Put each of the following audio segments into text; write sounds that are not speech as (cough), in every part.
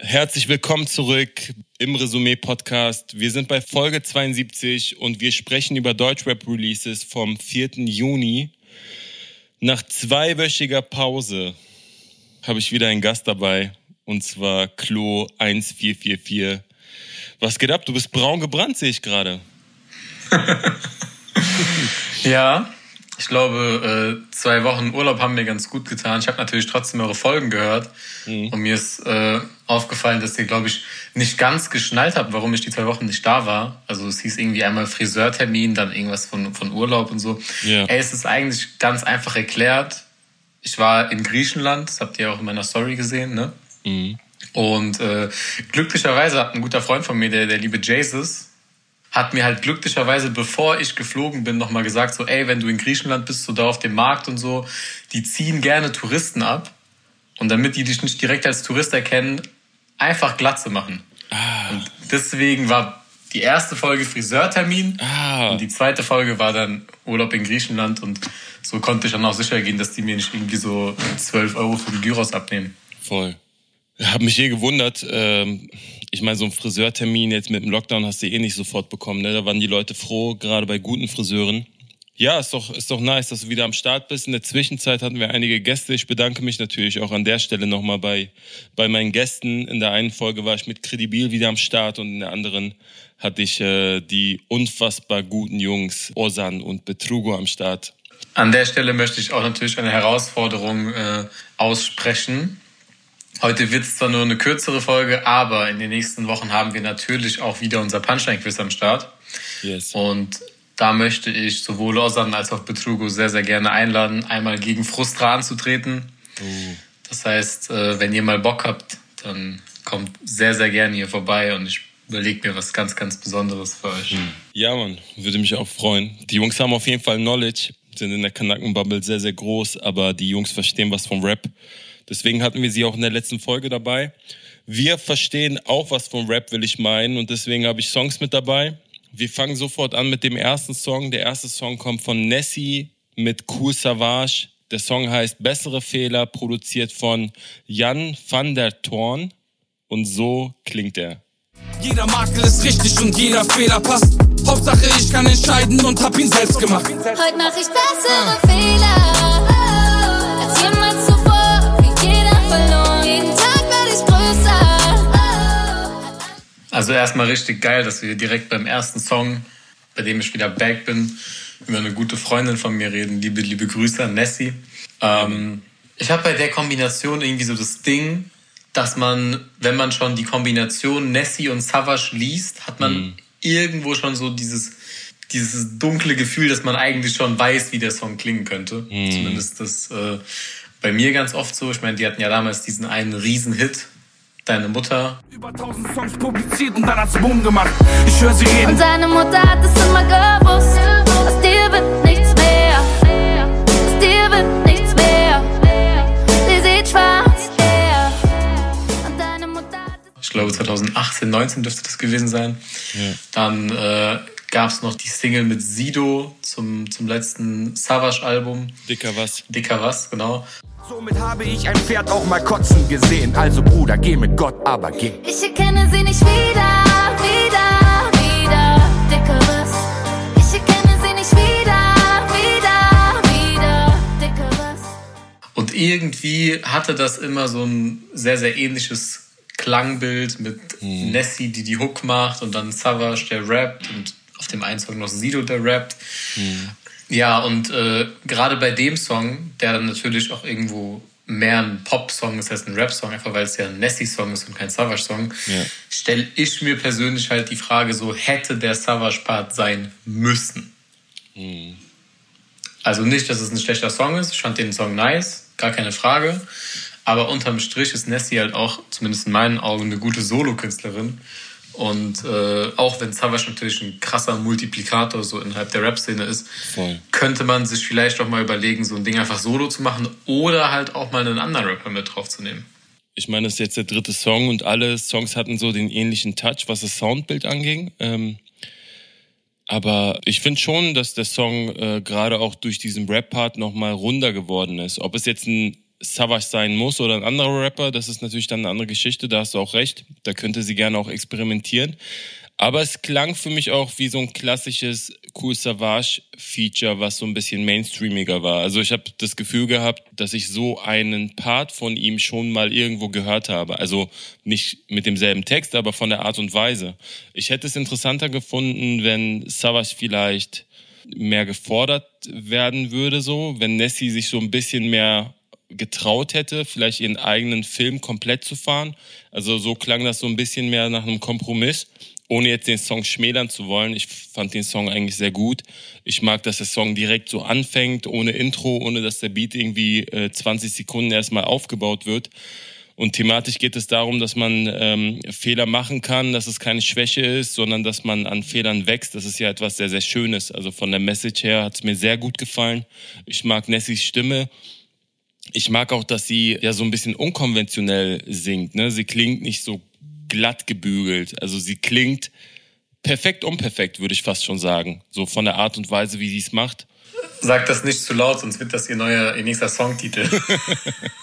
Herzlich willkommen zurück im Resümee-Podcast. Wir sind bei Folge 72 und wir sprechen über Deutschrap-Releases vom 4. Juni. Nach zweiwöchiger Pause habe ich wieder einen Gast dabei und zwar Klo 1444. Was geht ab? Du bist braun gebrannt, sehe ich gerade. (laughs) ja, ich glaube, äh, zwei Wochen Urlaub haben mir ganz gut getan. Ich habe natürlich trotzdem eure Folgen gehört. Mhm. Und mir ist äh, aufgefallen, dass ihr, glaube ich, nicht ganz geschnallt habt, warum ich die zwei Wochen nicht da war. Also es hieß irgendwie einmal Friseurtermin, dann irgendwas von, von Urlaub und so. Ja. Ey, es ist eigentlich ganz einfach erklärt. Ich war in Griechenland, das habt ihr auch in meiner Story gesehen, ne? Mhm. Und äh, glücklicherweise hat ein guter Freund von mir, der, der liebe Jesus, hat mir halt glücklicherweise, bevor ich geflogen bin, nochmal gesagt, so, ey, wenn du in Griechenland bist, so da auf dem Markt und so, die ziehen gerne Touristen ab. Und damit die dich nicht direkt als Tourist erkennen, einfach Glatze machen. Ah. Und deswegen war die erste Folge Friseurtermin ah. und die zweite Folge war dann Urlaub in Griechenland und so konnte ich dann auch sicher gehen, dass die mir nicht irgendwie so 12 Euro für den Gyros abnehmen. Voll. Habe mich je gewundert. Ähm, ich meine, so ein Friseurtermin jetzt mit dem Lockdown hast du eh nicht sofort bekommen. Ne? Da waren die Leute froh, gerade bei guten Friseuren. Ja, ist doch, ist doch nice, dass du wieder am Start bist. In der Zwischenzeit hatten wir einige Gäste. Ich bedanke mich natürlich auch an der Stelle nochmal bei, bei meinen Gästen. In der einen Folge war ich mit Credibil wieder am Start und in der anderen hatte ich äh, die unfassbar guten Jungs Osan und Betrugo am Start. An der Stelle möchte ich auch natürlich eine Herausforderung äh, aussprechen. Heute wird es zwar nur eine kürzere Folge, aber in den nächsten Wochen haben wir natürlich auch wieder unser Punchline-Quiz am Start. Yes. Und da möchte ich sowohl Lausanne als auch Betrugo sehr, sehr gerne einladen, einmal gegen Frustra anzutreten. Uh. Das heißt, äh, wenn ihr mal Bock habt, dann kommt sehr, sehr gerne hier vorbei und ich überlege mir was ganz, ganz Besonderes für euch. Hm. Ja, Mann, würde mich auch freuen. Die Jungs haben auf jeden Fall Knowledge, sind in der Kanakenbubble sehr, sehr groß, aber die Jungs verstehen was vom Rap. Deswegen hatten wir sie auch in der letzten Folge dabei. Wir verstehen auch was vom Rap, will ich meinen. Und deswegen habe ich Songs mit dabei. Wir fangen sofort an mit dem ersten Song. Der erste Song kommt von Nessie mit Cool Savage. Der Song heißt Bessere Fehler, produziert von Jan van der Thorn. Und so klingt er. Jeder Makel ist richtig und jeder Fehler passt. Hauptsache ich kann entscheiden und hab ihn selbst gemacht. Heute mach ich bessere Fehler. Also erstmal richtig geil, dass wir direkt beim ersten Song, bei dem ich wieder back bin, über eine gute Freundin von mir reden. Liebe, liebe Grüße an Nessie. Ähm, ich habe bei der Kombination irgendwie so das Ding, dass man, wenn man schon die Kombination Nessie und Savage liest, hat man mhm. irgendwo schon so dieses, dieses dunkle Gefühl, dass man eigentlich schon weiß, wie der Song klingen könnte. Mhm. Zumindest das äh, bei mir ganz oft so. Ich meine, die hatten ja damals diesen einen Riesenhit deine Mutter. Über tausend Songs publiziert und dann hat's Boom gemacht. Ich höre sie reden. Und deine Mutter hat es immer gewusst. Aus dir wird nichts mehr. Aus dir wird nichts mehr. Sie sieht schwarz. Und deine Mutter hat Ich glaube 2018, 19 dürfte das gewesen sein. Ja. Dann äh, gab es noch die Single mit Sido zum, zum letzten Savage-Album. Dicker was. Dicker was, genau. Somit habe ich ein Pferd auch mal kotzen gesehen. Also Bruder, geh mit Gott, aber geh. Ich erkenne sie nicht wieder, wieder, wieder. Dickeres. Ich erkenne sie nicht wieder, wieder, wieder. Dickeres. Und irgendwie hatte das immer so ein sehr, sehr ähnliches Klangbild mit hm. Nessie, die die Hook macht und dann Savage, der rappt und auf dem einen Song noch Sido, der rappt. Hm. Ja, und äh, gerade bei dem Song, der dann natürlich auch irgendwo mehr ein Pop-Song ist als ein Rap-Song, einfach weil es ja ein Nessie-Song ist und kein Savage-Song, ja. stelle ich mir persönlich halt die Frage so, hätte der Savage-Part sein müssen? Mhm. Also nicht, dass es ein schlechter Song ist, ich fand den Song nice, gar keine Frage, aber unterm Strich ist Nessie halt auch, zumindest in meinen Augen, eine gute Solo-Künstlerin und äh, auch wenn Savage natürlich ein krasser Multiplikator so innerhalb der Rap-Szene ist, Voll. könnte man sich vielleicht auch mal überlegen, so ein Ding einfach solo zu machen oder halt auch mal einen anderen Rapper mit draufzunehmen. Ich meine, das ist jetzt der dritte Song und alle Songs hatten so den ähnlichen Touch, was das Soundbild anging. Ähm, aber ich finde schon, dass der Song äh, gerade auch durch diesen Rap-Part nochmal runder geworden ist. Ob es jetzt ein Savage sein muss oder ein anderer Rapper, das ist natürlich dann eine andere Geschichte, da hast du auch recht. Da könnte sie gerne auch experimentieren. Aber es klang für mich auch wie so ein klassisches Cool Savage Feature, was so ein bisschen mainstreamiger war. Also ich habe das Gefühl gehabt, dass ich so einen Part von ihm schon mal irgendwo gehört habe. Also nicht mit demselben Text, aber von der Art und Weise. Ich hätte es interessanter gefunden, wenn Savage vielleicht mehr gefordert werden würde, so, wenn Nessie sich so ein bisschen mehr getraut hätte, vielleicht ihren eigenen Film komplett zu fahren. Also so klang das so ein bisschen mehr nach einem Kompromiss, ohne jetzt den Song schmälern zu wollen. Ich fand den Song eigentlich sehr gut. Ich mag, dass der Song direkt so anfängt, ohne Intro, ohne dass der Beat irgendwie äh, 20 Sekunden erstmal aufgebaut wird. Und thematisch geht es darum, dass man ähm, Fehler machen kann, dass es keine Schwäche ist, sondern dass man an Fehlern wächst. Das ist ja etwas sehr, sehr Schönes. Also von der Message her hat es mir sehr gut gefallen. Ich mag Nessies Stimme. Ich mag auch, dass sie ja so ein bisschen unkonventionell singt. Ne? Sie klingt nicht so glatt gebügelt. Also sie klingt perfekt unperfekt, würde ich fast schon sagen. So von der Art und Weise, wie sie es macht. Sag das nicht zu laut, sonst wird das ihr neuer, ihr nächster Songtitel. (laughs)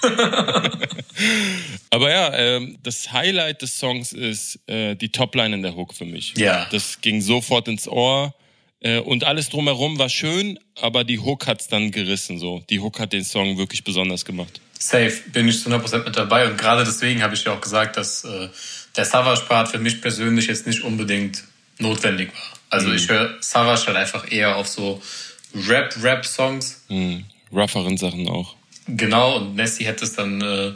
(laughs) Aber ja, ähm, das Highlight des Songs ist äh, die Topline in der Hook für mich. Ja. Das ging sofort ins Ohr. Äh, und alles drumherum war schön, aber die Hook hat's dann gerissen. So, die Hook hat den Song wirklich besonders gemacht. Safe, bin ich zu 100% mit dabei. Und gerade deswegen habe ich ja auch gesagt, dass äh, der Savage-Part für mich persönlich jetzt nicht unbedingt notwendig war. Also mhm. ich höre Savage halt einfach eher auf so Rap-Rap-Songs. Mhm. Rougheren Sachen auch. Genau, und Nessie hätte es dann äh,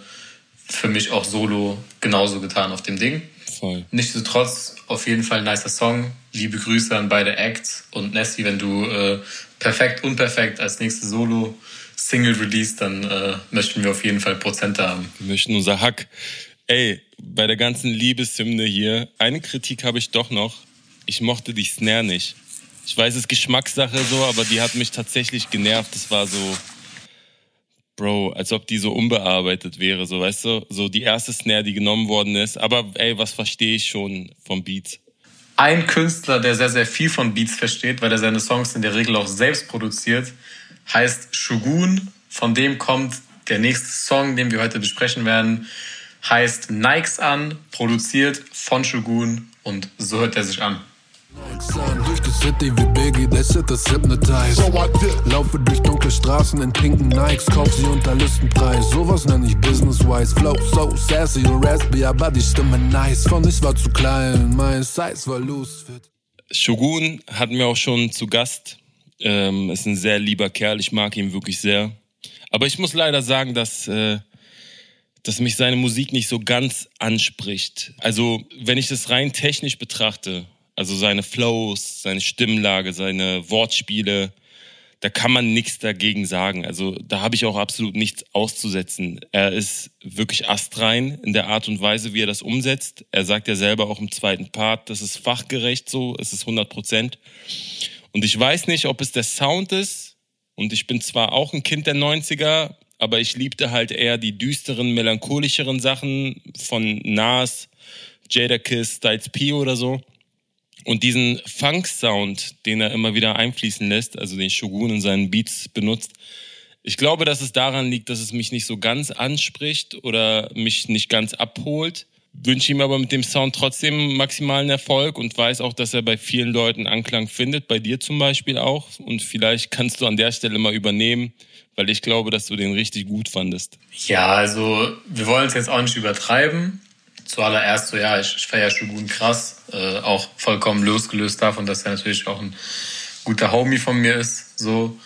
für mich auch solo genauso getan auf dem Ding. Voll. Nichtsdestotrotz auf jeden Fall ein nicer Song. Liebe Grüße an beide Acts. Und Nessie, wenn du äh, perfekt, unperfekt als nächste Solo Single release, dann äh, möchten wir auf jeden Fall Prozente haben. Wir möchten unser Hack. Ey, bei der ganzen Liebeshymne hier, eine Kritik habe ich doch noch. Ich mochte die Snare nicht. Ich weiß, es ist Geschmackssache so, aber die hat mich tatsächlich genervt. Das war so, Bro, als ob die so unbearbeitet wäre, so weißt du, so die erste Snare, die genommen worden ist. Aber ey, was verstehe ich schon vom Beat? Ein Künstler, der sehr, sehr viel von Beats versteht, weil er seine Songs in der Regel auch selbst produziert, heißt Shogun. Von dem kommt der nächste Song, den wir heute besprechen werden, heißt Nikes an, produziert von Shogun und so hört er sich an. Durch die City wie Biggie, der Shit ist hypnotized. Laufe durch dunkle Straßen in pinken Nikes, kauf sie unter Listenpreis. Sowas nenn ich business-wise. Flow so sassy und raspy, aber die Stimme nice. Von ich war zu klein, mein Size war loose fit. Shogun hatten wir auch schon zu Gast. Ähm, ist ein sehr lieber Kerl, ich mag ihn wirklich sehr. Aber ich muss leider sagen, dass, äh, dass mich seine Musik nicht so ganz anspricht. Also, wenn ich das rein technisch betrachte, also seine Flows, seine Stimmlage, seine Wortspiele, da kann man nichts dagegen sagen. Also da habe ich auch absolut nichts auszusetzen. Er ist wirklich astrein in der Art und Weise, wie er das umsetzt. Er sagt ja selber auch im zweiten Part, das ist fachgerecht so, es ist 100 Prozent. Und ich weiß nicht, ob es der Sound ist. Und ich bin zwar auch ein Kind der 90er, aber ich liebte halt eher die düsteren, melancholischeren Sachen von Nas, Jadakiss, Styles P oder so. Und diesen Funk-Sound, den er immer wieder einfließen lässt, also den Shogun in seinen Beats benutzt, ich glaube, dass es daran liegt, dass es mich nicht so ganz anspricht oder mich nicht ganz abholt. Wünsche ihm aber mit dem Sound trotzdem maximalen Erfolg und weiß auch, dass er bei vielen Leuten Anklang findet, bei dir zum Beispiel auch. Und vielleicht kannst du an der Stelle mal übernehmen, weil ich glaube, dass du den richtig gut fandest. Ja, also wir wollen es jetzt auch nicht übertreiben zuallererst so, ja, ich, ich feiere Shogun krass, äh, auch vollkommen losgelöst davon, dass er natürlich auch ein guter Homie von mir ist. So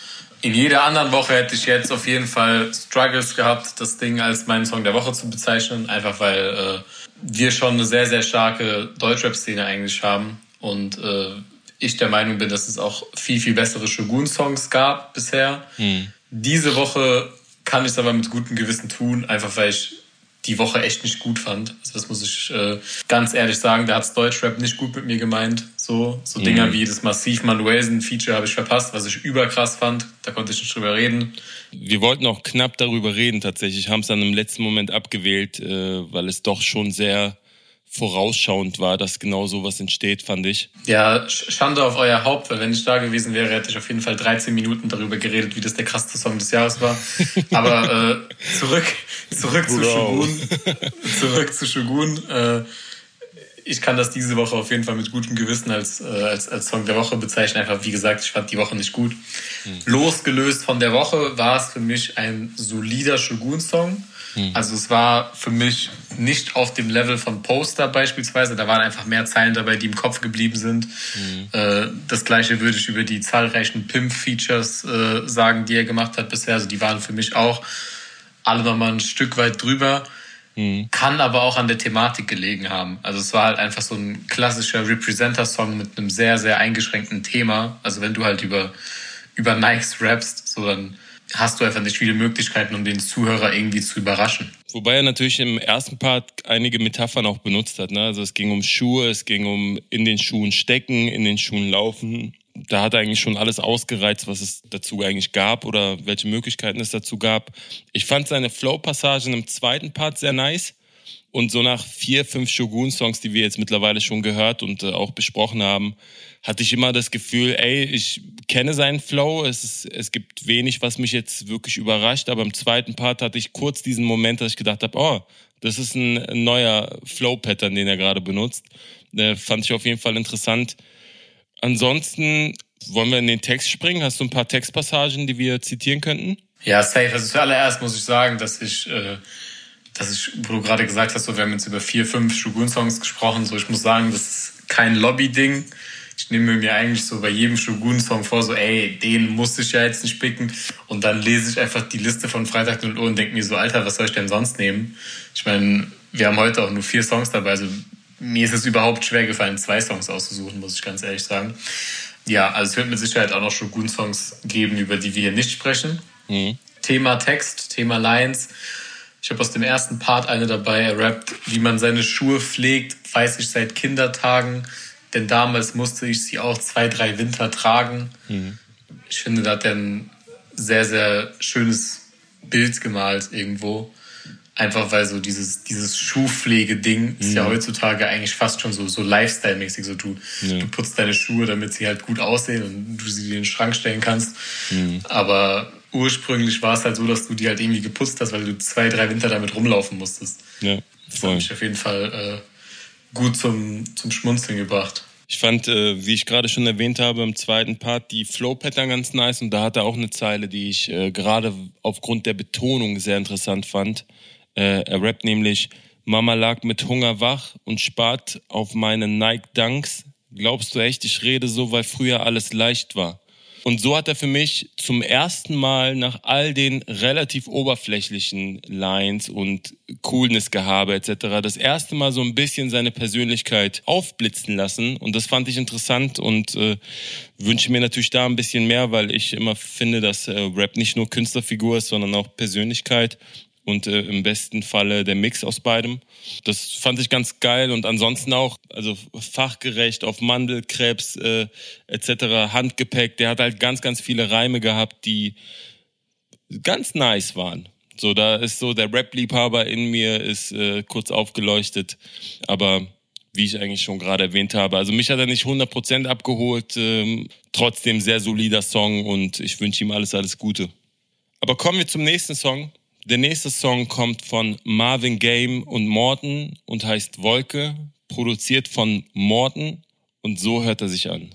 in jeder anderen Woche hätte ich jetzt auf jeden Fall Struggles gehabt, das Ding als meinen Song der Woche zu bezeichnen, einfach weil äh, wir schon eine sehr, sehr starke Deutschrap-Szene eigentlich haben und äh, ich der Meinung bin, dass es auch viel, viel bessere Shogun-Songs gab bisher. Hm. Diese Woche kann ich es aber mit gutem Gewissen tun, einfach weil ich die Woche echt nicht gut fand. Also das muss ich äh, ganz ehrlich sagen. Da hat's Deutschrap nicht gut mit mir gemeint. So, so mhm. Dinger wie das Massiv Manuelsen-Feature habe ich verpasst, was ich überkrass fand. Da konnte ich nicht drüber reden. Wir wollten auch knapp darüber reden tatsächlich, haben es dann im letzten Moment abgewählt, äh, weil es doch schon sehr vorausschauend war, dass genau sowas entsteht, fand ich. Ja, Schande auf euer Haupt, weil wenn ich da gewesen wäre, hätte ich auf jeden Fall 13 Minuten darüber geredet, wie das der krasseste Song des Jahres war. (laughs) Aber äh, zurück, zurück zu Shogun. zurück zu Shogun. Äh, ich kann das diese Woche auf jeden Fall mit gutem Gewissen als, äh, als, als Song der Woche bezeichnen. Einfach, wie gesagt, ich fand die Woche nicht gut. Mhm. Losgelöst von der Woche war es für mich ein solider Shogun-Song. Mhm. Also es war für mich nicht auf dem Level von Poster beispielsweise. Da waren einfach mehr Zeilen dabei, die im Kopf geblieben sind. Mhm. Äh, das gleiche würde ich über die zahlreichen Pimp-Features äh, sagen, die er gemacht hat bisher. Also die waren für mich auch alle nochmal ein Stück weit drüber. Mhm. Kann aber auch an der Thematik gelegen haben. Also es war halt einfach so ein klassischer Representer-Song mit einem sehr, sehr eingeschränkten Thema. Also wenn du halt über, über Nikes rappst, so dann hast du einfach nicht viele Möglichkeiten, um den Zuhörer irgendwie zu überraschen. Wobei er natürlich im ersten Part einige Metaphern auch benutzt hat. Ne? Also es ging um Schuhe, es ging um in den Schuhen stecken, in den Schuhen laufen. Da hat er eigentlich schon alles ausgereizt, was es dazu eigentlich gab oder welche Möglichkeiten es dazu gab. Ich fand seine Flow-Passagen im zweiten Part sehr nice. Und so nach vier, fünf Shogun-Songs, die wir jetzt mittlerweile schon gehört und äh, auch besprochen haben, hatte ich immer das Gefühl, ey, ich kenne seinen Flow, es, ist, es gibt wenig, was mich jetzt wirklich überrascht, aber im zweiten Part hatte ich kurz diesen Moment, dass ich gedacht habe, oh, das ist ein neuer Flow-Pattern, den er gerade benutzt. Äh, fand ich auf jeden Fall interessant. Ansonsten wollen wir in den Text springen. Hast du ein paar Textpassagen, die wir zitieren könnten? Ja, safe. Also zuallererst muss ich sagen, dass ich äh, dass ich, wo du gerade gesagt hast, so, wir haben jetzt über vier, fünf Shogun-Songs gesprochen, so ich muss sagen, das ist kein Lobby-Ding. Ich nehme mir eigentlich so bei jedem Shogun-Song vor, so, ey, den muss ich ja jetzt nicht picken. Und dann lese ich einfach die Liste von Freitag 0 Uhr und denke mir so, Alter, was soll ich denn sonst nehmen? Ich meine, wir haben heute auch nur vier Songs dabei, also mir ist es überhaupt schwer gefallen, zwei Songs auszusuchen, muss ich ganz ehrlich sagen. Ja, also es wird mit Sicherheit auch noch Shogun-Songs geben, über die wir hier nicht sprechen. Mhm. Thema Text, Thema Lines ich habe aus dem ersten Part eine dabei, er rappt, wie man seine Schuhe pflegt, weiß ich seit Kindertagen, denn damals musste ich sie auch zwei, drei Winter tragen. Mhm. Ich finde, da hat er ein sehr, sehr schönes Bild gemalt irgendwo. Einfach weil so dieses, dieses Schuhpflege-Ding ist ja mhm. heutzutage eigentlich fast schon so, so Lifestyle-mäßig. So du, ja. du putzt deine Schuhe, damit sie halt gut aussehen und du sie in den Schrank stellen kannst. Mhm. Aber ursprünglich war es halt so, dass du die halt irgendwie geputzt hast, weil du zwei, drei Winter damit rumlaufen musstest. Ja, voll. Das hat mich auf jeden Fall äh, gut zum, zum Schmunzeln gebracht. Ich fand, äh, wie ich gerade schon erwähnt habe, im zweiten Part die Flow-Pattern ganz nice und da hat er auch eine Zeile, die ich äh, gerade aufgrund der Betonung sehr interessant fand. Äh, er rappt nämlich, Mama lag mit Hunger wach und spart auf meine Nike Dunks. Glaubst du echt, ich rede so, weil früher alles leicht war? Und so hat er für mich zum ersten Mal nach all den relativ oberflächlichen Lines und Coolness-Gehabe etc. das erste Mal so ein bisschen seine Persönlichkeit aufblitzen lassen. Und das fand ich interessant und äh, wünsche mir natürlich da ein bisschen mehr, weil ich immer finde, dass äh, Rap nicht nur Künstlerfigur ist, sondern auch Persönlichkeit und äh, im besten Falle der Mix aus beidem. Das fand ich ganz geil und ansonsten auch, also fachgerecht auf Mandelkrebs äh, etc., Handgepäck, der hat halt ganz, ganz viele Reime gehabt, die ganz nice waren. So, da ist so der Rap-Liebhaber in mir ist äh, kurz aufgeleuchtet, aber wie ich eigentlich schon gerade erwähnt habe. Also mich hat er nicht 100% abgeholt, ähm, trotzdem sehr solider Song und ich wünsche ihm alles, alles Gute. Aber kommen wir zum nächsten Song. Der nächste Song kommt von Marvin Game und Morton und heißt Wolke, produziert von Morton und so hört er sich an.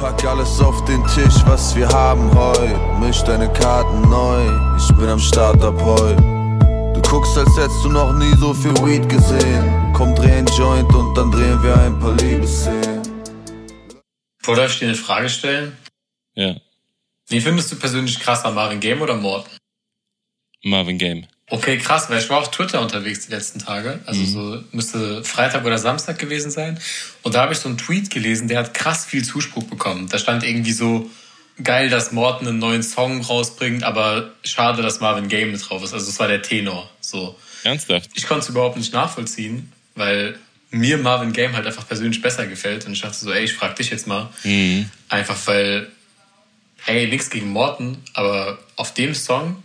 Pack alles auf den Tisch, was wir haben heute. Misch deine Karten neu, ich bin am Start ab heute. Du guckst, als hättest du noch nie so viel Weed gesehen. Komm, dreh ein Joint und dann drehen wir ein paar Liebesszenen. Darf ich dir eine Frage stellen? Ja. Wie findest du persönlich krasser, Marvin Game oder Morton? Marvin Game. Okay, krass, weil ich war auf Twitter unterwegs die letzten Tage. Also mhm. so müsste Freitag oder Samstag gewesen sein. Und da habe ich so einen Tweet gelesen, der hat krass viel Zuspruch bekommen. Da stand irgendwie so, geil, dass Morton einen neuen Song rausbringt, aber schade, dass Marvin Game mit drauf ist. Also das war der Tenor. So. Ernsthaft? Ich konnte es überhaupt nicht nachvollziehen, weil mir Marvin Game halt einfach persönlich besser gefällt. Und ich dachte so, ey, ich frag dich jetzt mal. Mhm. Einfach weil, ey, nichts gegen Morton, aber auf dem Song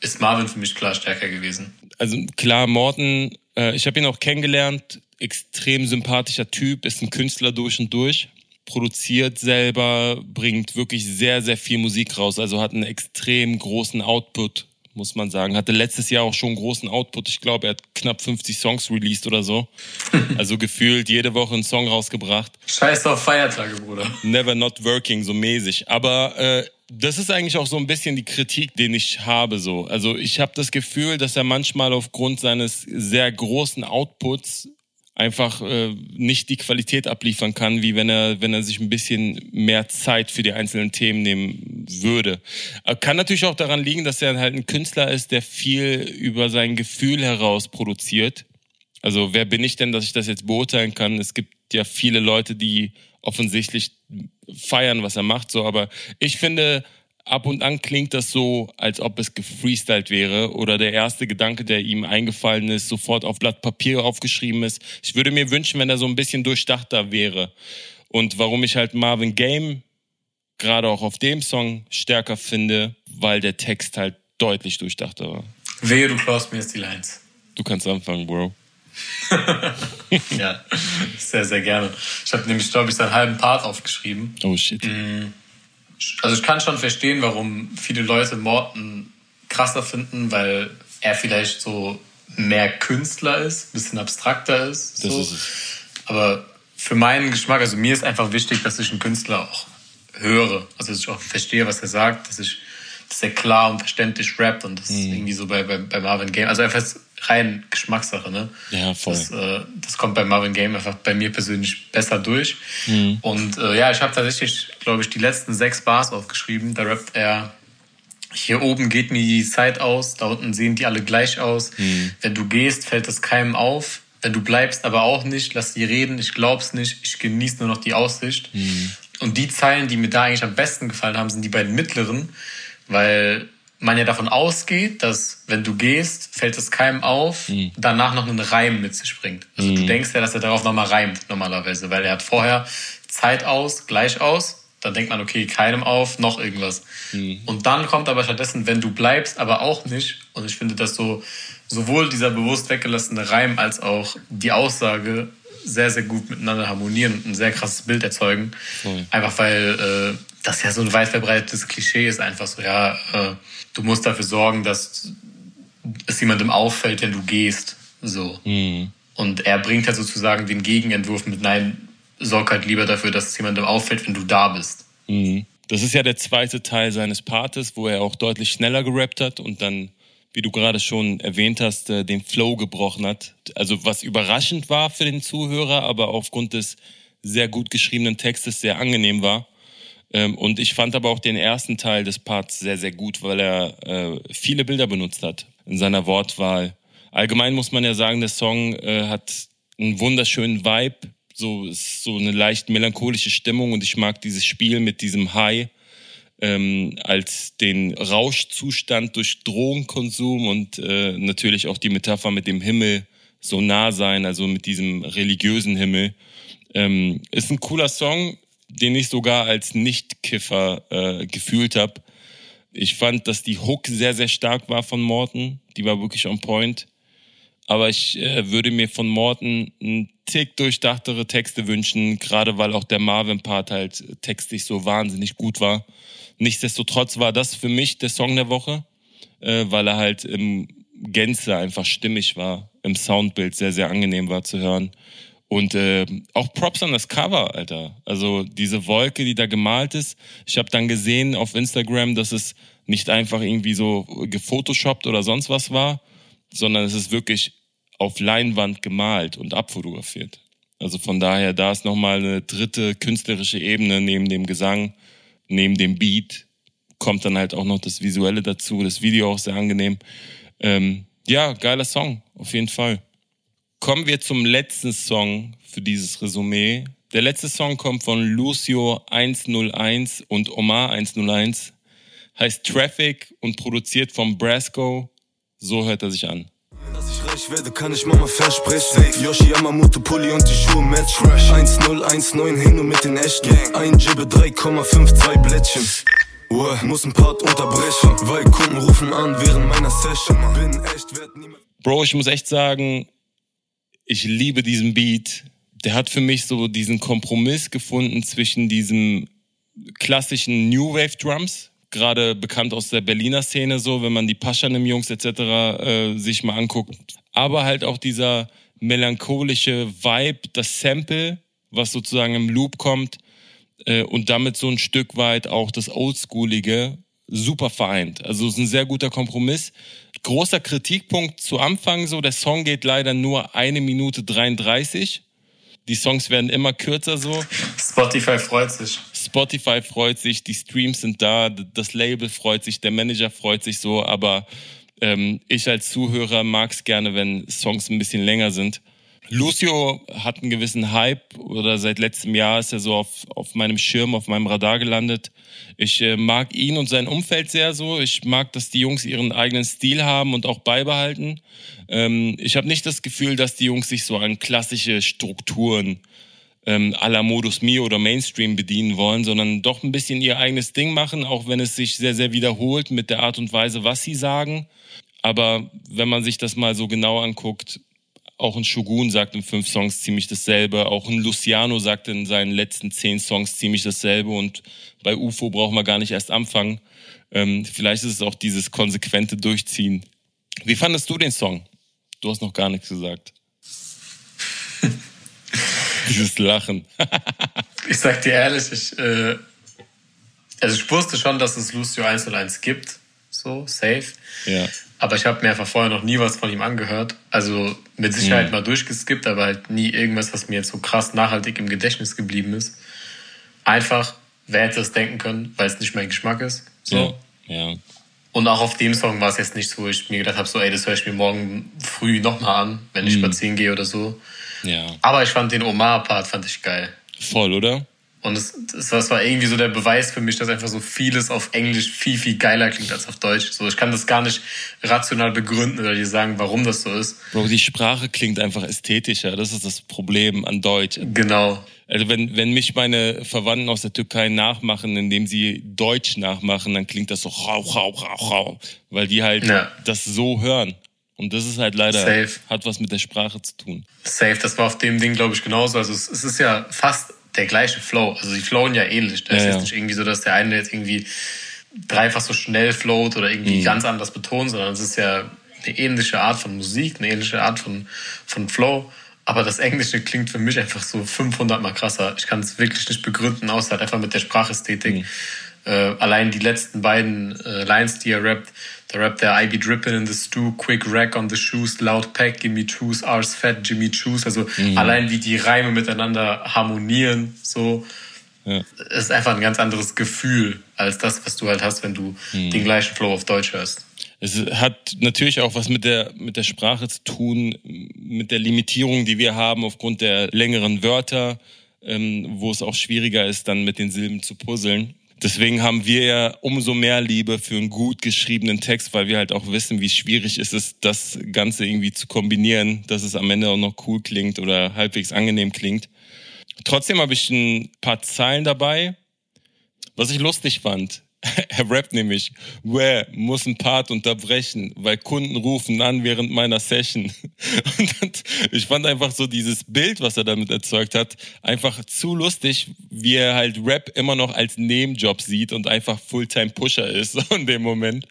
ist Marvin für mich klar stärker gewesen. also klar, Morten, äh, ich habe ihn auch kennengelernt, extrem sympathischer Typ, ist ein Künstler durch und durch, produziert selber, bringt wirklich sehr, sehr viel Musik raus, also hat einen extrem großen Output muss man sagen. Hatte letztes Jahr auch schon großen Output. Ich glaube, er hat knapp 50 Songs released oder so. (laughs) Also gefühlt jede Woche einen Song rausgebracht. Scheiß auf Feiertage, Bruder. Never not working, so mäßig. Aber äh, das ist eigentlich auch so ein bisschen die Kritik, den ich habe. So, also ich habe das Gefühl, dass er manchmal aufgrund seines sehr großen Outputs einfach äh, nicht die Qualität abliefern kann, wie wenn er, wenn er sich ein bisschen mehr Zeit für die einzelnen Themen nehmen würde. Kann natürlich auch daran liegen, dass er halt ein Künstler ist, der viel über sein Gefühl heraus produziert. Also wer bin ich denn, dass ich das jetzt beurteilen kann? Es gibt ja viele Leute, die offensichtlich feiern, was er macht, so, aber ich finde, ab und an klingt das so, als ob es gefreestylt wäre oder der erste Gedanke, der ihm eingefallen ist, sofort auf Blatt Papier aufgeschrieben ist. Ich würde mir wünschen, wenn er so ein bisschen durchdachter wäre. Und warum ich halt Marvin Game gerade auch auf dem Song stärker finde, weil der Text halt deutlich durchdachter war. Wehe, du klaust mir jetzt die Lines. Du kannst anfangen, Bro. (laughs) ja, sehr, sehr gerne. Ich habe nämlich, glaube ich, seinen halben Part aufgeschrieben. Oh shit. Mm also ich kann schon verstehen, warum viele Leute Morton krasser finden, weil er vielleicht so mehr Künstler ist, bisschen abstrakter ist. So. Das ist es. Aber für meinen Geschmack, also mir ist einfach wichtig, dass ich einen Künstler auch höre. Also dass ich auch verstehe, was er sagt, dass ich, dass er klar und verständlich rappt und das mhm. ist irgendwie so bei, bei, bei Marvin Game. Also einfach rein Geschmackssache, ne? Ja, voll. Das, äh, das kommt bei Marvin Game einfach bei mir persönlich besser durch. Mhm. Und äh, ja, ich habe tatsächlich, glaube ich, die letzten sechs Bars aufgeschrieben. Da rappt er hier oben geht mir die Zeit aus, da unten sehen die alle gleich aus. Mhm. Wenn du gehst, fällt das keinem auf. Wenn du bleibst, aber auch nicht, lass die reden, ich glaub's nicht, ich genieße nur noch die Aussicht. Mhm. Und die Zeilen, die mir da eigentlich am besten gefallen haben, sind die beiden mittleren, weil man ja davon ausgeht, dass wenn du gehst, fällt es keinem auf, mhm. danach noch einen Reim mit sich bringt. Also mhm. du denkst ja, dass er darauf nochmal reimt normalerweise, weil er hat vorher Zeit aus, gleich aus, dann denkt man, okay, keinem auf, noch irgendwas. Mhm. Und dann kommt aber stattdessen, wenn du bleibst, aber auch nicht. Und ich finde, dass so sowohl dieser bewusst weggelassene Reim als auch die Aussage sehr, sehr gut miteinander harmonieren und ein sehr krasses Bild erzeugen. Einfach weil äh, das ja so ein weit verbreitetes Klischee ist, einfach so, ja, äh, du musst dafür sorgen, dass es jemandem auffällt, wenn du gehst. So. Mhm. Und er bringt halt sozusagen den Gegenentwurf mit Nein, sorg halt lieber dafür, dass es jemandem auffällt, wenn du da bist. Mhm. Das ist ja der zweite Teil seines Partes, wo er auch deutlich schneller gerappt hat und dann, wie du gerade schon erwähnt hast, äh, den Flow gebrochen hat. Also was überraschend war für den Zuhörer, aber aufgrund des sehr gut geschriebenen Textes sehr angenehm war. Ähm, und ich fand aber auch den ersten Teil des Parts sehr, sehr gut, weil er äh, viele Bilder benutzt hat in seiner Wortwahl. Allgemein muss man ja sagen, der Song äh, hat einen wunderschönen Vibe, so ist so eine leicht melancholische Stimmung und ich mag dieses Spiel mit diesem High ähm, als den Rauschzustand durch Drogenkonsum und äh, natürlich auch die Metapher mit dem Himmel so nah sein, also mit diesem religiösen Himmel. Ähm, ist ein cooler Song, den ich sogar als Nicht-Kiffer äh, gefühlt habe. Ich fand, dass die Hook sehr, sehr stark war von Morton. Die war wirklich on point. Aber ich äh, würde mir von Morton einen Tick durchdachtere Texte wünschen, gerade weil auch der Marvin-Part halt textlich so wahnsinnig gut war. Nichtsdestotrotz war das für mich der Song der Woche, äh, weil er halt im Gänze einfach stimmig war, im Soundbild sehr, sehr angenehm war zu hören. Und äh, auch Props an das Cover, Alter. Also diese Wolke, die da gemalt ist. Ich habe dann gesehen auf Instagram, dass es nicht einfach irgendwie so gefotoshoppt oder sonst was war, sondern es ist wirklich auf Leinwand gemalt und abfotografiert. Also von daher, da ist nochmal eine dritte künstlerische Ebene neben dem Gesang, neben dem Beat, kommt dann halt auch noch das Visuelle dazu, das Video auch sehr angenehm. Ähm, ja, geiler Song, auf jeden Fall. Kommen wir zum letzten Song für dieses Resümee. Der letzte Song kommt von Lucio 101 und Omar 101, heißt Traffic und produziert von Brasco. So hört er sich an. Ich reich werde, kann ich Mama versprechen. Yoshi Yamamoto Pulli und die Schuhe match. 1019 hin und mit den echten. Ein Jibbe 3,52 Blättchen. Uh, muss ein Part unterbrechen, weil Kunden rufen an während meiner Session. Bin echt, werd niemand Bro, ich muss echt sagen, ich liebe diesen Beat. Der hat für mich so diesen Kompromiss gefunden zwischen diesem klassischen New Wave Drums, gerade bekannt aus der Berliner Szene so, wenn man die Paschanim Jungs etc. Äh, sich mal anguckt, aber halt auch dieser melancholische Vibe, das Sample, was sozusagen im Loop kommt äh, und damit so ein Stück weit auch das Oldschoolige super vereint. Also es ist ein sehr guter Kompromiss. Großer Kritikpunkt zu Anfang so, der Song geht leider nur eine Minute 33. Die Songs werden immer kürzer so. Spotify freut sich. Spotify freut sich, die Streams sind da, das Label freut sich, der Manager freut sich so, aber ähm, ich als Zuhörer mag es gerne, wenn Songs ein bisschen länger sind. Lucio hat einen gewissen Hype oder seit letztem Jahr ist er so auf, auf meinem Schirm, auf meinem Radar gelandet. Ich äh, mag ihn und sein Umfeld sehr so. Ich mag, dass die Jungs ihren eigenen Stil haben und auch beibehalten. Ähm, ich habe nicht das Gefühl, dass die Jungs sich so an klassische Strukturen ähm, à la Modus Mio oder Mainstream bedienen wollen, sondern doch ein bisschen ihr eigenes Ding machen, auch wenn es sich sehr, sehr wiederholt mit der Art und Weise, was sie sagen. Aber wenn man sich das mal so genau anguckt, auch ein Shogun sagt in fünf Songs ziemlich dasselbe. Auch ein Luciano sagt in seinen letzten zehn Songs ziemlich dasselbe. Und bei UFO brauchen wir gar nicht erst anfangen. Ähm, vielleicht ist es auch dieses konsequente Durchziehen. Wie fandest du den Song? Du hast noch gar nichts gesagt. (laughs) Dieses Lachen. (laughs) ich sag dir ehrlich, ich, äh, also ich wusste schon, dass es Lucio 101 gibt. So, safe. Ja. Aber ich habe mir einfach vorher noch nie was von ihm angehört. Also mit Sicherheit mhm. mal durchgeskippt, aber halt nie irgendwas, was mir jetzt so krass nachhaltig im Gedächtnis geblieben ist. Einfach, wer hätte es denken können, weil es nicht mein Geschmack ist. So. Ja. ja. Und auch auf dem Song war es jetzt nicht so, wo ich mir gedacht habe, so, ey, das höre ich mir morgen früh nochmal an, wenn ich mhm. spazieren gehe oder so. Ja. Aber ich fand den Omar-Part fand ich geil. Voll, oder? Und es, das war irgendwie so der Beweis für mich, dass einfach so vieles auf Englisch viel, viel geiler klingt als auf Deutsch. So, ich kann das gar nicht rational begründen oder dir sagen, warum das so ist. Bro, die Sprache klingt einfach ästhetischer. Das ist das Problem an Deutsch. Genau. Also wenn, wenn mich meine Verwandten aus der Türkei nachmachen, indem sie Deutsch nachmachen, dann klingt das so rau, rau, rau, rau. Weil die halt ja. das so hören. Und das ist halt leider, Safe. hat was mit der Sprache zu tun. Safe, das war auf dem Ding, glaube ich, genauso. Also es, es ist ja fast der gleiche Flow. Also die flowen ja ähnlich. Das ja, ist jetzt ja. nicht irgendwie so, dass der eine jetzt irgendwie dreifach so schnell float oder irgendwie mhm. ganz anders betont, sondern es ist ja eine ähnliche Art von Musik, eine ähnliche Art von, von Flow. Aber das Englische klingt für mich einfach so 500 mal krasser. Ich kann es wirklich nicht begründen, außer halt einfach mit der Sprachästhetik. Mhm. Äh, allein die letzten beiden äh, Lines, die er rappt, da rappt er I be dripping in the stew, quick rack on the shoes, loud pack, gimme choose, ours fat, Jimmy choose. Also mhm. allein wie die Reime miteinander harmonieren, so. Ja. ist einfach ein ganz anderes Gefühl als das, was du halt hast, wenn du mhm. den gleichen Flow auf Deutsch hörst. Es hat natürlich auch was mit der, mit der Sprache zu tun, mit der Limitierung, die wir haben aufgrund der längeren Wörter, ähm, wo es auch schwieriger ist, dann mit den Silben zu puzzeln. Deswegen haben wir ja umso mehr Liebe für einen gut geschriebenen Text, weil wir halt auch wissen, wie schwierig ist es, das Ganze irgendwie zu kombinieren, dass es am Ende auch noch cool klingt oder halbwegs angenehm klingt. Trotzdem habe ich ein paar Zeilen dabei, was ich lustig fand. (laughs) Er rappt nämlich, where muss ein Part unterbrechen, weil Kunden rufen an während meiner Session. (laughs) Und ich fand einfach so dieses Bild, was er damit erzeugt hat, einfach zu lustig, wie er halt Rap immer noch als Nebenjob sieht und einfach Fulltime-Pusher ist (laughs) in dem Moment.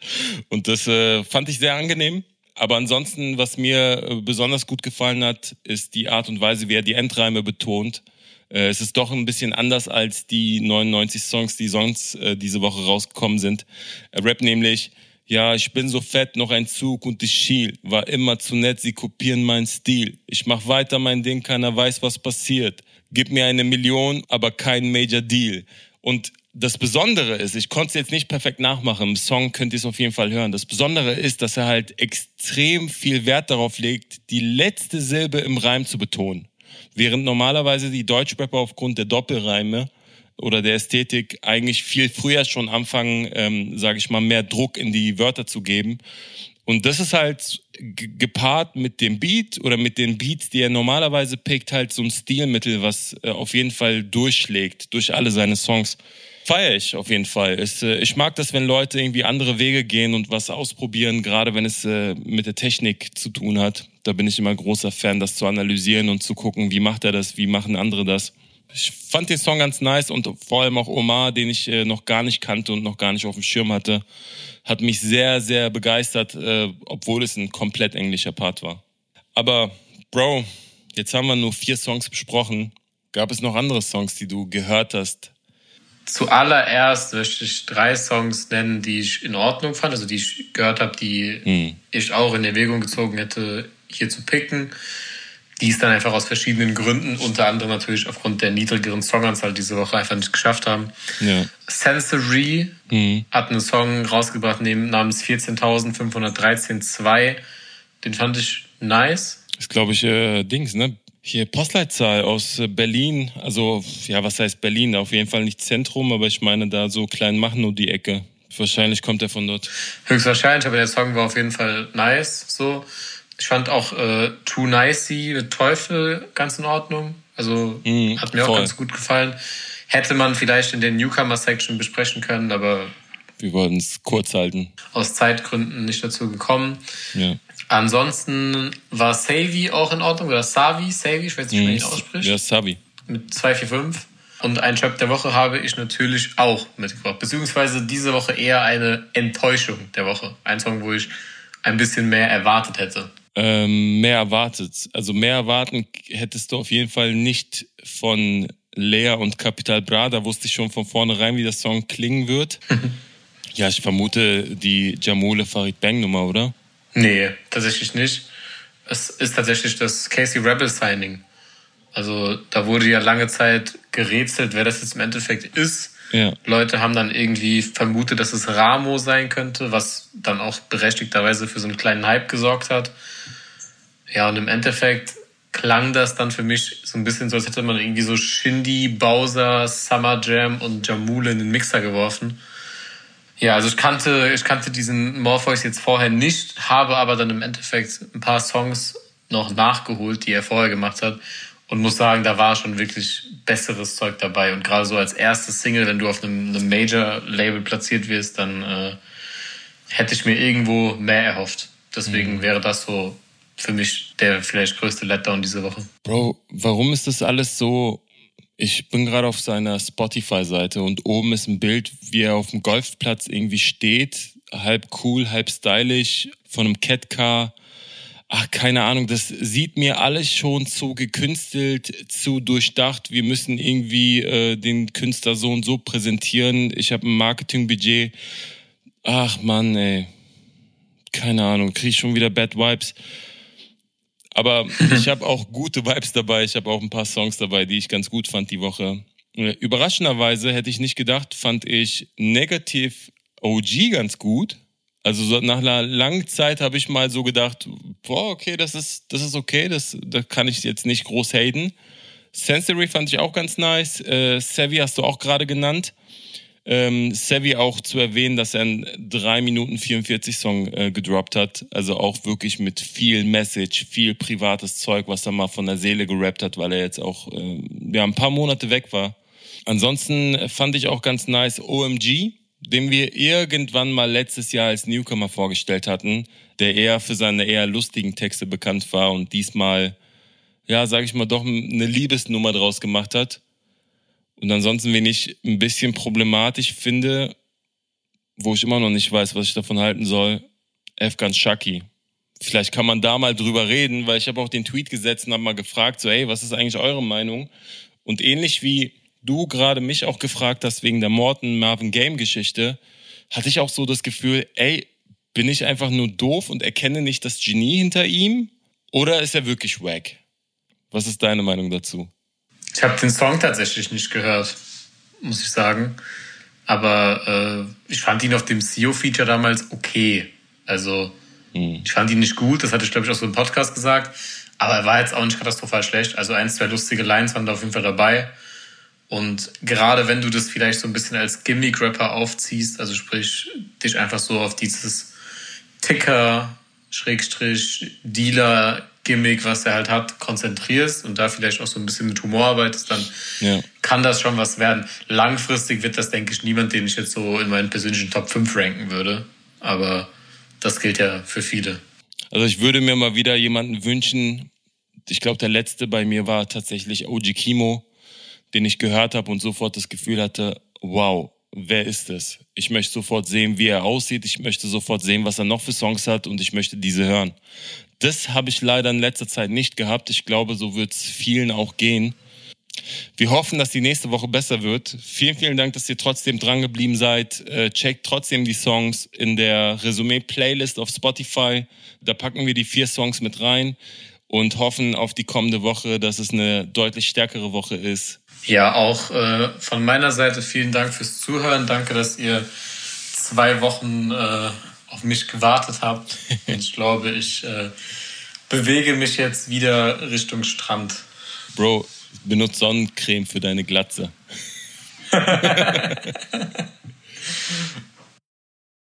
Und das äh, fand ich sehr angenehm. Aber ansonsten, was mir äh, besonders gut gefallen hat, ist die Art und Weise, wie er die Endreime betont. Äh, es ist doch ein bisschen anders als die 99 Songs, die sonst äh, diese Woche rausgekommen sind. Er rappt nämlich, ja, ich bin so fett, noch ein Zug und ich schiel. War immer zu nett, sie kopieren meinen Stil. Ich mach weiter mein Ding, keiner weiß, was passiert. Gib mir eine Million, aber kein Major Deal. Und das Besondere ist, ich konnte es jetzt nicht perfekt nachmachen, im Song könnt ihr es auf jeden Fall hören. Das Besondere ist, dass er halt extrem viel Wert darauf legt, die letzte Silbe im Reim zu betonen. Während normalerweise die Deutschrapper aufgrund der Doppelreime oder der Ästhetik eigentlich viel früher schon anfangen, ähm, sage ich mal, mehr Druck in die Wörter zu geben. Und das ist halt gepaart mit dem Beat oder mit den Beats, die er normalerweise pickt, halt so ein Stilmittel, was äh, auf jeden Fall durchschlägt durch alle seine Songs. Feiere ich auf jeden Fall. Ist, äh, ich mag das, wenn Leute irgendwie andere Wege gehen und was ausprobieren, gerade wenn es äh, mit der Technik zu tun hat. Da bin ich immer großer Fan, das zu analysieren und zu gucken, wie macht er das, wie machen andere das. Ich fand den Song ganz nice und vor allem auch Omar, den ich äh, noch gar nicht kannte und noch gar nicht auf dem Schirm hatte hat mich sehr, sehr begeistert, äh, obwohl es ein komplett englischer Part war. Aber Bro, jetzt haben wir nur vier Songs besprochen. Gab es noch andere Songs, die du gehört hast? Zuallererst möchte ich drei Songs nennen, die ich in Ordnung fand, also die ich gehört habe, die hm. ich auch in Erwägung gezogen hätte, hier zu picken die es dann einfach aus verschiedenen Gründen, unter anderem natürlich aufgrund der niedrigeren Songanzahl diese Woche einfach nicht geschafft haben. Ja. Sensory mhm. hat einen Song rausgebracht namens 14.513.2. Den fand ich nice. ist, glaube ich, äh, Dings, ne? Hier Postleitzahl aus äh, Berlin. Also, ja, was heißt Berlin? Auf jeden Fall nicht Zentrum, aber ich meine da so klein machen nur die Ecke. Wahrscheinlich kommt er von dort. Höchstwahrscheinlich, aber der Song war auf jeden Fall nice. So. Ich fand auch äh, Too Nicey mit Teufel ganz in Ordnung. Also mm, hat mir voll. auch ganz gut gefallen. Hätte man vielleicht in der Newcomer-Section besprechen können, aber wir wollten es kurz halten. Aus Zeitgründen nicht dazu gekommen. Ja. Ansonsten war Savy auch in Ordnung, oder Savi, Savy, ich weiß nicht, wie man ihn ausspricht. Ja, Savi. Mit 245. Und ein Trap der Woche habe ich natürlich auch mitgebracht. Beziehungsweise diese Woche eher eine Enttäuschung der Woche. Ein Song, wo ich ein bisschen mehr erwartet hätte ähm, mehr erwartet. Also mehr erwarten hättest du auf jeden Fall nicht von Lea und Capital Bra. Da wusste ich schon von vornherein, wie der Song klingen wird. (laughs) ja, ich vermute die Jamule Farid Bang Nummer, oder? Nee, tatsächlich nicht. Es ist tatsächlich das Casey Rebel Signing. Also da wurde ja lange Zeit gerätselt, wer das jetzt im Endeffekt ist. Ja. Leute haben dann irgendwie vermutet, dass es Ramo sein könnte, was dann auch berechtigterweise für so einen kleinen Hype gesorgt hat. Ja, und im Endeffekt klang das dann für mich so ein bisschen so, als hätte man irgendwie so Shindy, Bowser, Summer Jam und Jamule in den Mixer geworfen. Ja, also ich kannte, ich kannte diesen Morpheus jetzt vorher nicht, habe aber dann im Endeffekt ein paar Songs noch nachgeholt, die er vorher gemacht hat und muss sagen, da war schon wirklich besseres Zeug dabei. Und gerade so als erstes Single, wenn du auf einem, einem Major-Label platziert wirst, dann äh, hätte ich mir irgendwo mehr erhofft. Deswegen mhm. wäre das so für mich der vielleicht größte Letdown diese Woche. Bro, warum ist das alles so? Ich bin gerade auf seiner Spotify-Seite und oben ist ein Bild, wie er auf dem Golfplatz irgendwie steht, halb cool, halb stylisch, von einem Catcar. Ach, keine Ahnung, das sieht mir alles schon zu gekünstelt, zu durchdacht. Wir müssen irgendwie äh, den Künstler so und so präsentieren. Ich habe ein Marketingbudget. Ach Mann, ey. Keine Ahnung, kriege ich schon wieder Bad Vibes. Aber (laughs) ich habe auch gute Vibes dabei. Ich habe auch ein paar Songs dabei, die ich ganz gut fand die Woche. Äh, überraschenderweise hätte ich nicht gedacht, fand ich Negativ OG ganz gut. Also so nach einer langen Zeit habe ich mal so gedacht, boah, okay, das ist, das ist okay, das, das kann ich jetzt nicht groß haten. Sensory fand ich auch ganz nice. Äh, Savvy hast du auch gerade genannt ähm, Savvy auch zu erwähnen, dass er einen 3 Minuten 44 Song äh, gedroppt hat. Also auch wirklich mit viel Message, viel privates Zeug, was er mal von der Seele gerappt hat, weil er jetzt auch äh, ja, ein paar Monate weg war. Ansonsten fand ich auch ganz nice OMG, den wir irgendwann mal letztes Jahr als Newcomer vorgestellt hatten, der eher für seine eher lustigen Texte bekannt war und diesmal, ja, sag ich mal, doch eine Liebesnummer draus gemacht hat. Und ansonsten, wen ich ein bisschen problematisch finde, wo ich immer noch nicht weiß, was ich davon halten soll, Efkan Shaki. Vielleicht kann man da mal drüber reden, weil ich habe auch den Tweet gesetzt und habe mal gefragt, so, hey, was ist eigentlich eure Meinung? Und ähnlich wie du gerade mich auch gefragt hast wegen der Morton Marvin Game Geschichte, hatte ich auch so das Gefühl, ey, bin ich einfach nur doof und erkenne nicht das Genie hinter ihm? Oder ist er wirklich wack? Was ist deine Meinung dazu? Ich habe den Song tatsächlich nicht gehört, muss ich sagen. Aber äh, ich fand ihn auf dem SEO-Feature damals okay. Also hm. ich fand ihn nicht gut, das hatte ich glaube ich auch so im Podcast gesagt. Aber er war jetzt auch nicht katastrophal schlecht. Also ein, zwei lustige Lines waren da auf jeden Fall dabei. Und gerade wenn du das vielleicht so ein bisschen als Gimmick-Rapper aufziehst, also sprich, dich einfach so auf dieses Ticker, Schrägstrich, Dealer, Gimmick, was er halt hat, konzentrierst und da vielleicht auch so ein bisschen mit Humor arbeitest, dann ja. kann das schon was werden. Langfristig wird das, denke ich, niemand, den ich jetzt so in meinen persönlichen Top 5 ranken würde. Aber das gilt ja für viele. Also ich würde mir mal wieder jemanden wünschen. Ich glaube, der letzte bei mir war tatsächlich OG Kimo, den ich gehört habe und sofort das Gefühl hatte, wow, wer ist es? Ich möchte sofort sehen, wie er aussieht. Ich möchte sofort sehen, was er noch für Songs hat und ich möchte diese hören. Das habe ich leider in letzter Zeit nicht gehabt. Ich glaube, so wird es vielen auch gehen. Wir hoffen, dass die nächste Woche besser wird. Vielen, vielen Dank, dass ihr trotzdem dran geblieben seid. Äh, checkt trotzdem die Songs in der Resümee-Playlist auf Spotify. Da packen wir die vier Songs mit rein und hoffen auf die kommende Woche, dass es eine deutlich stärkere Woche ist. Ja, auch äh, von meiner Seite vielen Dank fürs Zuhören. Danke, dass ihr zwei Wochen äh, auf mich gewartet habt. (laughs) Und ich glaube, ich äh, bewege mich jetzt wieder Richtung Strand. Bro, benutzt Sonnencreme für deine Glatze. (laughs) (laughs)